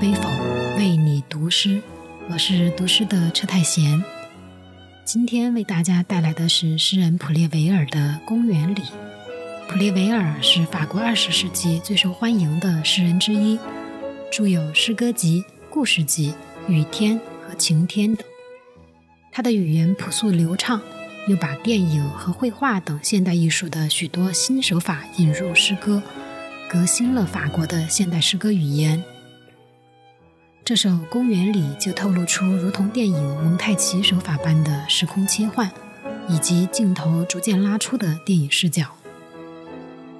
背否为你读诗，我是读诗的车太贤。今天为大家带来的是诗人普列维尔的《公园里》。普列维尔是法国二十世纪最受欢迎的诗人之一，著有诗歌集、故事集《雨天》和《晴天》等。他的语言朴素流畅，又把电影和绘画等现代艺术的许多新手法引入诗歌，革新了法国的现代诗歌语言。这首《公园里》就透露出如同电影蒙太奇手法般的时空切换，以及镜头逐渐拉出的电影视角。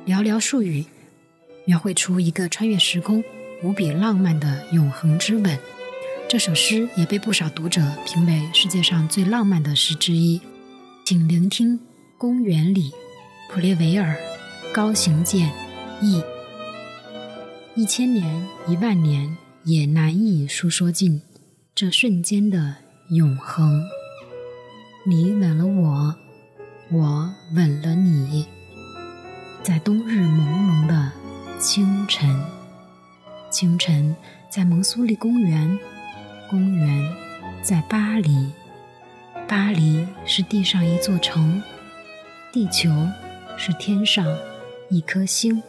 寥寥数语，描绘出一个穿越时空、无比浪漫的永恒之吻。这首诗也被不少读者评为世界上最浪漫的诗之一。请聆听《公园里》，普列维尔，高行健译。一千年，一万年。也难以诉说尽这瞬间的永恒。你吻了我，我吻了你，在冬日朦胧的清晨。清晨在蒙苏利公园，公园在巴黎，巴黎是地上一座城，地球是天上一颗星。